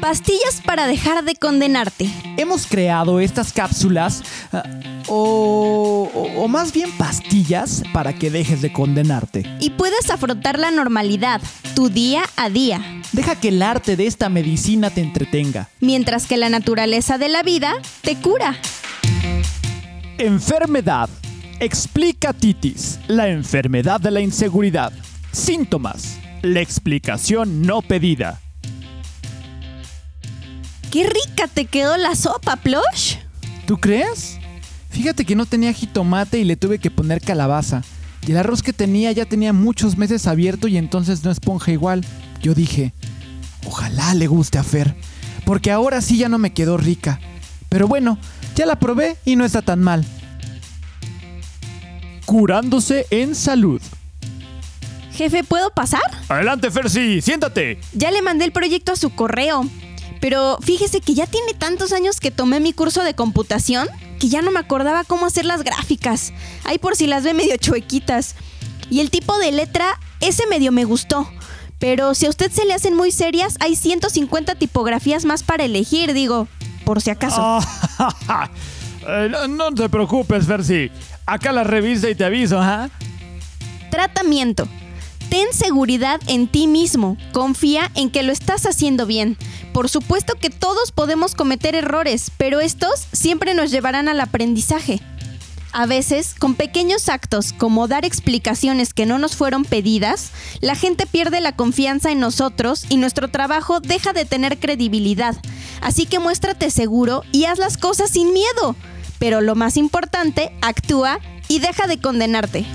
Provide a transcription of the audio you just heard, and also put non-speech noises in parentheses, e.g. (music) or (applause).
Pastillas para dejar de condenarte. Hemos creado estas cápsulas, ah, o, o- o más bien pastillas, para que dejes de condenarte. Y puedes afrontar la normalidad, tu día a día. Deja que el arte de esta medicina te entretenga. Mientras que la naturaleza de la vida te cura. Enfermedad. Explica titis, la enfermedad de la inseguridad. Síntomas. La explicación no pedida. ¡Qué rica te quedó la sopa, Plush! ¿Tú crees? Fíjate que no tenía jitomate y le tuve que poner calabaza. Y el arroz que tenía ya tenía muchos meses abierto y entonces no esponja igual. Yo dije, ojalá le guste a Fer, porque ahora sí ya no me quedó rica. Pero bueno, ya la probé y no está tan mal. Curándose en salud. Jefe, ¿puedo pasar? Adelante, Fersi, siéntate. Ya le mandé el proyecto a su correo. Pero fíjese que ya tiene tantos años que tomé mi curso de computación que ya no me acordaba cómo hacer las gráficas. Ahí por si las ve medio chuequitas. Y el tipo de letra, ese medio me gustó. Pero si a usted se le hacen muy serias, hay 150 tipografías más para elegir, digo, por si acaso. (laughs) Eh, no, no te preocupes, Fersi. Acá la revisa y te aviso, ¿ah? Tratamiento. Ten seguridad en ti mismo. Confía en que lo estás haciendo bien. Por supuesto que todos podemos cometer errores, pero estos siempre nos llevarán al aprendizaje. A veces, con pequeños actos como dar explicaciones que no nos fueron pedidas, la gente pierde la confianza en nosotros y nuestro trabajo deja de tener credibilidad. Así que muéstrate seguro y haz las cosas sin miedo. Pero lo más importante, actúa y deja de condenarte.